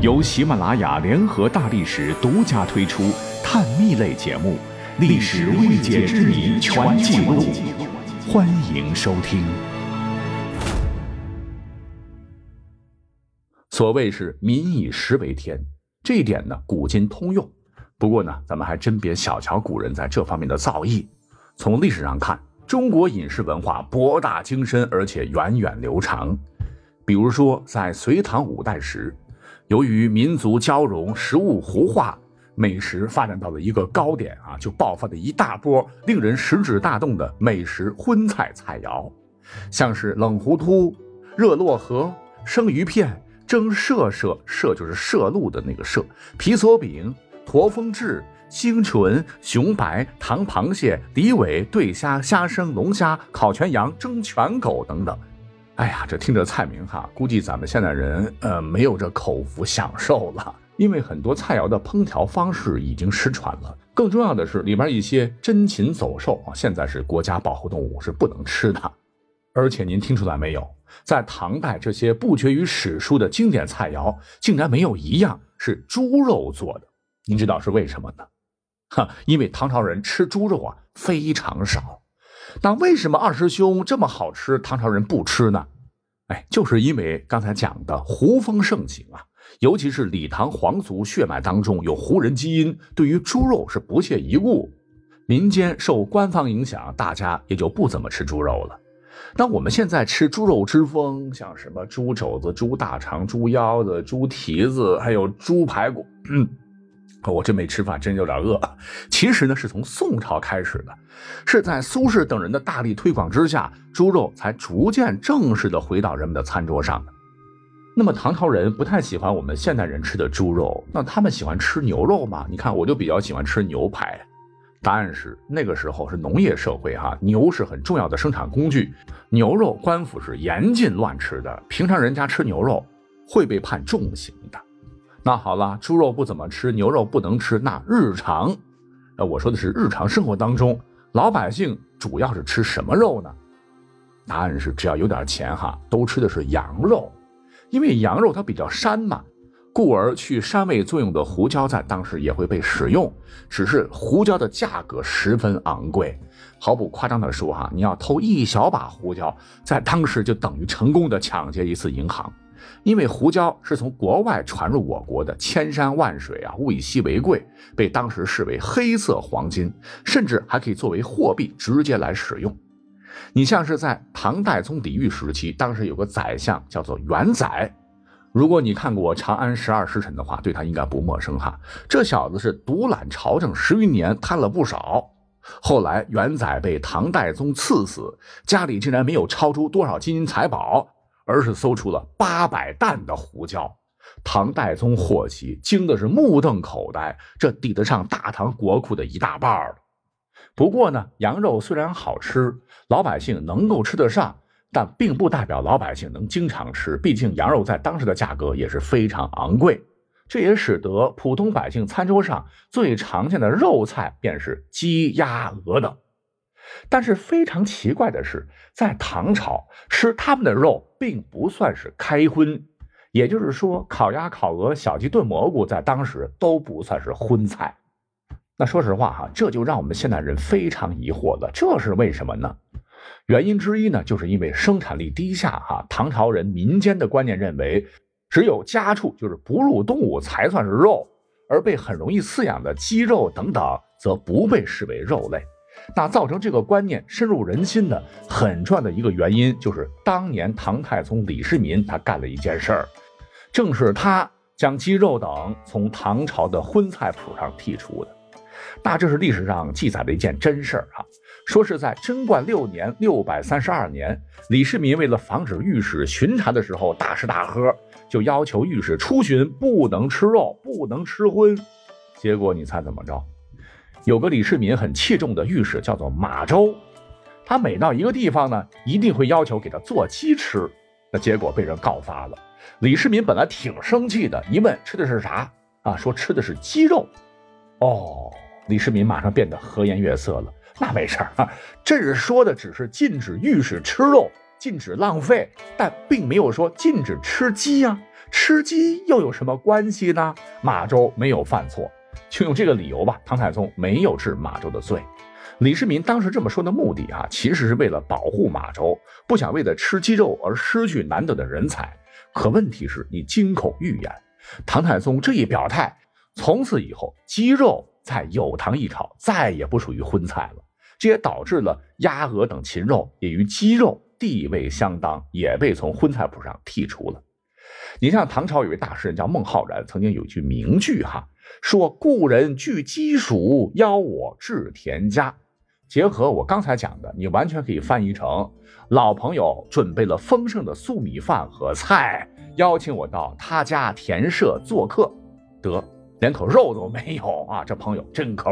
由喜马拉雅联合大历史独家推出探秘类节目《历史未解之谜全记录》，欢迎收听。所谓是民以食为天，这一点呢古今通用。不过呢，咱们还真别小瞧古人在这方面的造诣。从历史上看，中国饮食文化博大精深，而且源远流长。比如说，在隋唐五代时，由于民族交融、食物胡化，美食发展到了一个高点啊，就爆发了一大波令人食指大动的美食荤菜菜肴，像是冷糊涂、热洛河、生鱼片、蒸麝麝麝就是麝鹿的那个麝、皮索饼、驼峰翅、星纯、熊白、糖螃蟹、底尾、对虾、虾生、龙虾、烤全羊、蒸全狗等等。哎呀，这听着菜名哈，估计咱们现代人呃没有这口福享受了，因为很多菜肴的烹调方式已经失传了。更重要的是，里边一些珍禽走兽啊，现在是国家保护动物，是不能吃的。而且您听出来没有，在唐代这些不绝于史书的经典菜肴，竟然没有一样是猪肉做的。您知道是为什么呢？哈，因为唐朝人吃猪肉啊非常少。那为什么二师兄这么好吃，唐朝人不吃呢？哎，就是因为刚才讲的胡风盛行啊，尤其是李唐皇族血脉当中有胡人基因，对于猪肉是不屑一顾。民间受官方影响，大家也就不怎么吃猪肉了。那我们现在吃猪肉之风，像什么猪肘子、猪大肠、猪腰子、猪蹄子，还有猪排骨，嗯。我真没吃饭，真有点饿。其实呢，是从宋朝开始的，是在苏轼等人的大力推广之下，猪肉才逐渐正式的回到人们的餐桌上。那么唐朝人不太喜欢我们现代人吃的猪肉，那他们喜欢吃牛肉吗？你看，我就比较喜欢吃牛排。答案是那个时候是农业社会，哈，牛是很重要的生产工具，牛肉官府是严禁乱吃的，平常人家吃牛肉会被判重刑的。那好了，猪肉不怎么吃，牛肉不能吃。那日常，呃，我说的是日常生活当中，老百姓主要是吃什么肉呢？答案是，只要有点钱哈，都吃的是羊肉，因为羊肉它比较膻嘛，故而去膻味作用的胡椒在当时也会被使用，只是胡椒的价格十分昂贵。毫不夸张的说哈，你要偷一小把胡椒，在当时就等于成功的抢劫一次银行。因为胡椒是从国外传入我国的，千山万水啊，物以稀为贵，被当时视为黑色黄金，甚至还可以作为货币直接来使用。你像是在唐代宗李煜时期，当时有个宰相叫做元宰，如果你看过《长安十二时辰》的话，对他应该不陌生哈。这小子是独揽朝政十余年，贪了不少。后来元宰被唐代宗赐死，家里竟然没有超出多少金银财宝。而是搜出了八百担的胡椒，唐代宗获悉，惊的是目瞪口呆，这抵得上大唐国库的一大半了。不过呢，羊肉虽然好吃，老百姓能够吃得上，但并不代表老百姓能经常吃。毕竟羊肉在当时的价格也是非常昂贵，这也使得普通百姓餐桌上最常见的肉菜便是鸡、鸭、鹅等。但是非常奇怪的是，在唐朝吃他们的肉并不算是开荤，也就是说，烤鸭、烤鹅、小鸡炖蘑菇在当时都不算是荤菜。那说实话哈，这就让我们现代人非常疑惑了，这是为什么呢？原因之一呢，就是因为生产力低下哈，唐朝人民间的观念认为，只有家畜就是哺乳动物才算是肉，而被很容易饲养的鸡肉等等则不被视为肉类。那造成这个观念深入人心的很重要的一个原因，就是当年唐太宗李世民他干了一件事儿，正是他将鸡肉等从唐朝的荤菜谱上剔除的。那这是历史上记载的一件真事儿啊，说是在贞观六年（六百三十二年），李世民为了防止御史巡查的时候大吃大喝，就要求御史出巡不能吃肉，不能吃荤。结果你猜怎么着？有个李世民很器重的御史叫做马周，他每到一个地方呢，一定会要求给他做鸡吃。那结果被人告发了。李世民本来挺生气的，一问吃的是啥啊？说吃的是鸡肉。哦，李世民马上变得和颜悦色了。那没事儿啊，这是说的只是禁止御史吃肉，禁止浪费，但并没有说禁止吃鸡呀。吃鸡又有什么关系呢？马周没有犯错，就用这个理由吧。唐太宗没有治马周的罪。李世民当时这么说的目的啊，其实是为了保护马周，不想为了吃鸡肉而失去难得的人才。可问题是，你金口玉言，唐太宗这一表态，从此以后鸡肉在有唐一朝再也不属于荤菜了。这也导致了鸭鹅等禽肉也与鸡肉地位相当，也被从荤菜谱上剔除了。你像唐朝有位大诗人叫孟浩然，曾经有一句名句哈，说“故人具鸡黍，邀我至田家”。结合我刚才讲的，你完全可以翻译成：老朋友准备了丰盛的粟米饭和菜，邀请我到他家田舍做客，得连口肉都没有啊！这朋友真抠。